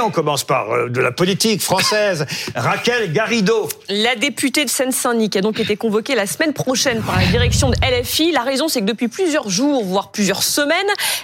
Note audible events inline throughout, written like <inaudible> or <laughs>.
on commence par euh, de la politique française. <laughs> Raquel Garrido. La députée de Seine-Saint-Denis qui a donc été convoquée la semaine prochaine par la direction de LFI. La raison, c'est que depuis plusieurs jours, voire plusieurs semaines,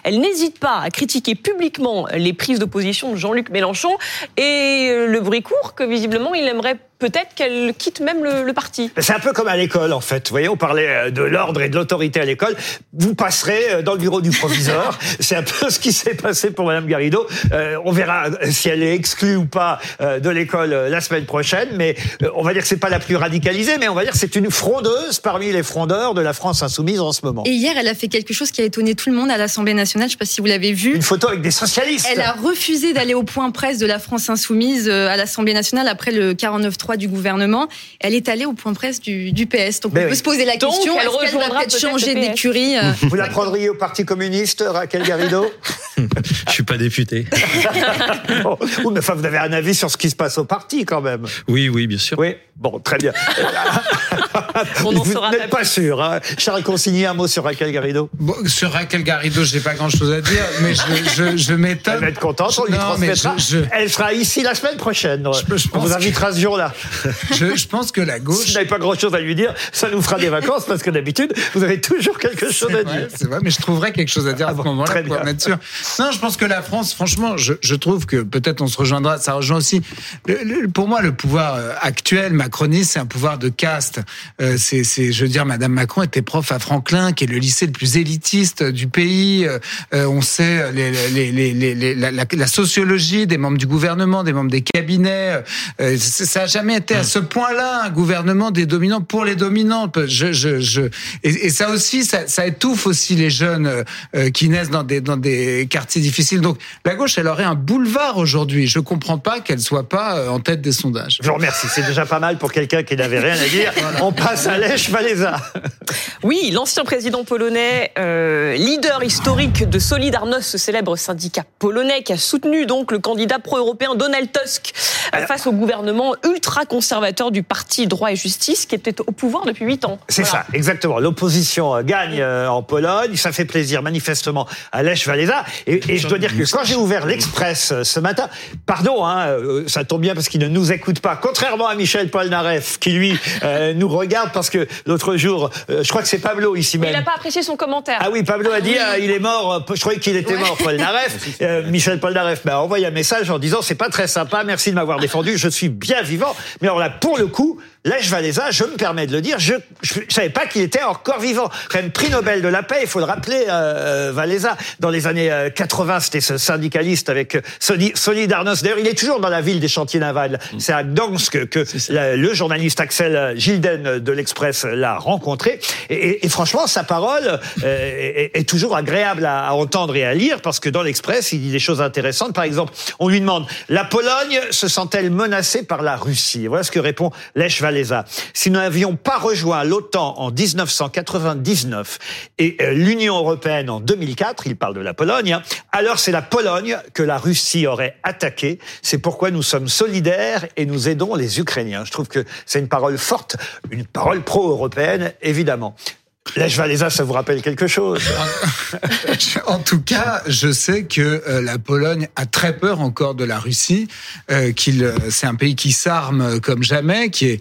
elle n'hésite pas à critiquer publiquement les prises d'opposition de Jean-Luc Mélenchon et euh, le bruit court que visiblement il aimerait peut-être qu'elle quitte même le, parti. C'est un peu comme à l'école, en fait. Vous voyez, on parlait euh, de l'ordre et de l'autorité à l'école. Vous passerez euh, dans le bureau du proviseur. <laughs> C'est un peu ce qui s'est passé pour Madame Garrido. Euh, on verra si elle est exclue ou pas de l'école la semaine prochaine. Mais on va dire que c'est pas la plus radicalisée, mais on va dire que c'est une frondeuse parmi les frondeurs de la France insoumise en ce moment. Et hier, elle a fait quelque chose qui a étonné tout le monde à l'Assemblée nationale. Je ne sais pas si vous l'avez vu. Une photo avec des socialistes. Elle a refusé d'aller au point presse de la France insoumise à l'Assemblée nationale après le 49 du gouvernement. Elle est allée au point presse du, PS. Donc on peut se poser la question est-ce qu'elle va peut-être changer d'écurie euh, Vous la prendriez au Parti communiste, Raquel Garrido? <laughs> Je suis pas député. <laughs> mais enfin, vous avez un avis sur ce qui se passe au parti quand même. Oui, oui, bien sûr. Oui, bon, très bien. <laughs> vous n'êtes pas sûr. Hein Charles Consigny, un mot sur Raquel Garrido Sur Raquel Garrido, je n'ai pas grand-chose à dire, mais je, je, m'étonne. Elle va être contente, on lui transmettra. Elle sera ici la semaine prochaine. on vous invitera ce jour-là. je, pense que la gauche. Si vous n'avez pas grand-chose à lui dire, ça nous fera des vacances parce que d'habitude, vous avez toujours quelque chose à dire. C'est vrai, mais je trouverais quelque chose à dire à ah ce moment-là pour être sûr. Non, je pense que la France, franchement, je, trouve que peut-être on se rejoindra. Ça rejoint aussi. pour moi, le pouvoir euh, actuel macroniste, c'est un pouvoir de caste. Euh, c'est, je veux dire, Madame Macron était prof à Franklin, qui est le lycée le plus élitiste du pays. Euh, on sait la, sociologie des membres du gouvernement, des membres des cabinets. ça n'a jamais été à ce point-là un gouvernement des dominants pour les dominants. Et, ça aussi, ça, ça, étouffe aussi les jeunes qui naissent dans des dans des quartiers difficiles. Donc la gauche, elle aurait un boulevard aujourd'hui. Je comprends pas qu'elle soit pas euh, en tête des sondages. Je vous remercie. C'est déjà pas mal pour quelqu'un qui n'avait rien à dire. On passe à Lech Walesa. Oui, l'ancien président polonais, euh, leader historique de Solidarność, ce célèbre syndicat polonais qui a soutenu donc le candidat pro-européen Donald Tusk euh, face au gouvernement ultra-conservateur du parti Droit et Justice qui était au pouvoir depuis huit ans. C'est ça, exactement. L'opposition gagne en Pologne. Ça fait plaisir manifestement à Lech Walesa. Et, et je dois dire que quand j'ai ouvert l'Express euh, ce matin, pardon, hein, euh, ça tombe bien parce qu'il ne nous écoute pas, contrairement à Michel Polnareff qui lui euh, nous regarde parce que l'autre jour, je crois que c'est Pablo ici même. Il n'a pas apprécié son commentaire. Ah oui, Pablo a dit ah, il est mort. Je croyais qu'il était mort, Polnareff. <laughs> Michel Polnareff m'a envoyé un message en disant c'est pas très sympa, merci de m'avoir défendu, je suis bien vivant. Mais alors là, pour le coup, Lech Walesa, je me permets de le dire, je ne savais pas qu'il était encore vivant. Quand même, prix Nobel de la paix, il faut le rappeler, euh, Walesa. Dans les années 80, euh, c'était ce syndicaliste avec euh, Solidarność. D'ailleurs, il est toujours dans la ville des chantiers navals. Mm. C'est à Gdansk que le journaliste Axel Gilden de l'Express l'a rencontré. Et, et, franchement, sa parole euh, est, est, toujours agréable à, à, entendre et à lire parce que dans l'Express, il dit des choses intéressantes. Par exemple, on lui demande, la Pologne se sent-elle menacée par la Russie? Voilà ce que répond Lech Walesa. Si nous n'avions pas rejoint l'OTAN en 1999 et euh, l'Union européenne en 2004, il parle de la Pologne, hein, alors c'est la Pologne que la Russie aurait attaquée. C'est pourquoi nous sommes solidaires et nous aidons les Ukrainiens. Je trouve que c'est une parole forte, une parole pro-européenne, évidemment. Lèche Valéza, ça vous rappelle quelque chose? <laughs> En tout cas, je sais que euh, la Pologne a très peur encore de la Russie, euh, qu'il euh, c'est un pays qui s'arme comme jamais, qui est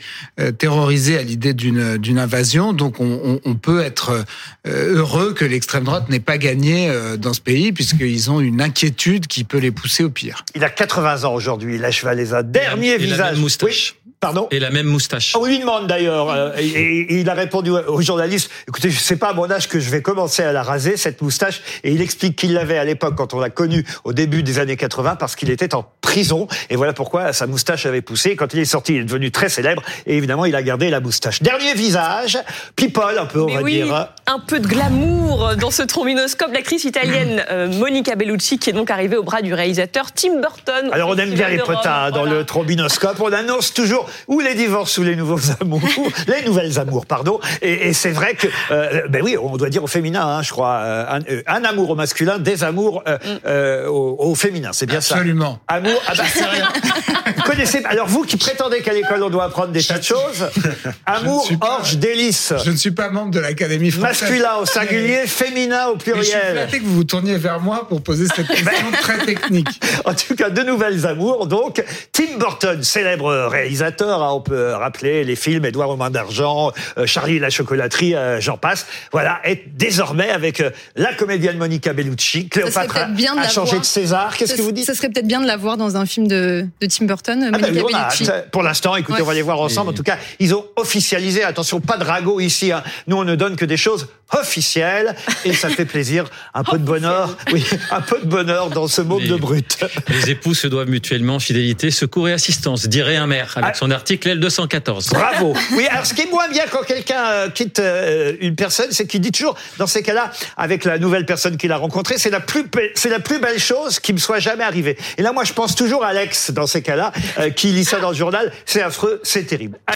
terrorisé à l'idée d'une d'une invasion. Donc, on, on, peut être heureux que l'extrême droite n'ait pas gagné dans ce pays, puisqu'ils ont une inquiétude qui peut les pousser au pire. Il a 80 ans aujourd'hui, Lèche Valéza. Dernier visage. moustache. Pardon Et la même moustache. On lui demande d'ailleurs, euh, et, il a répondu aux journalistes, écoutez, je sais pas à mon âge que je vais commencer à la raser, cette moustache, et il explique qu'il l'avait à l'époque quand on l'a connu au début des années 80 parce qu'il était en prison, et voilà pourquoi sa moustache avait poussé. Quand il est sorti, il est devenu très célèbre, et évidemment, il a gardé la moustache. Dernier visage, people un peu, on va dire. Un peu de glamour dans ce trombinoscope, l'actrice italienne euh, Monica Bellucci, qui est donc arrivée au bras du réalisateur Tim Burton. Alors on aime bien les potins dans le trombinoscope, on annonce toujours ou les divorces ou les nouveaux <laughs> amours, les nouvelles amours, pardon. Et, c'est vrai que, euh, ben oui, on doit dire au féminin, hein, je crois, euh, euh, un, amour au masculin, des amours mm. au, féminin, c'est bien ça. Absolument. Amour, ah bah, rien. vous connaissez, alors vous qui prétendez qu'à l'école on doit apprendre des tas de choses, amour, orge, délice. Je ne suis pas membre de l'Académie française. Masculin au singulier, féminin au pluriel. je suis que vous vous tourniez vers moi pour poser cette <laughs> question très technique. En tout cas, de nouvelles amours, donc. Tim Burton, célèbre réalisateur, hein, on peut rappeler les films Édouard aux mains d'argent, euh, Charlie et la chocolaterie, euh, j'en passe. Voilà, est désormais avec euh, la comédienne Monica Bellucci. Cléopâtre a, changé de César. Qu'est-ce que vous dites Ça serait peut-être bien de la voir dans un film de, Tim Burton, ah bah Monica Bellucci. Pour l'instant, écoutez, on va les voir ensemble. En tout cas, ils ont officialisé. Attention, pas de ragot ici. Hein. Nous, on ne donne que des choses officielles et ça fait plaisir. Un peu de bonheur, oui, un peu de bonheur dans ce monde de brut. Les époux se doivent mutuellement fidélité, secours et assistance, dirait un maire avec ah. Son article L214. Bravo. <laughs> Oui, alors ce qui est moins bien quand quelqu'un euh, quitte euh, une personne, c'est qu'il dit toujours, dans ces cas-là, avec la nouvelle personne qu'il a rencontrée, c'est la plus, c'est la plus belle chose qui me soit jamais arrivée. Et là, moi, je pense toujours à Alex dans ces cas-là, euh, qui lit ça dans le journal. C'est affreux, c'est terrible.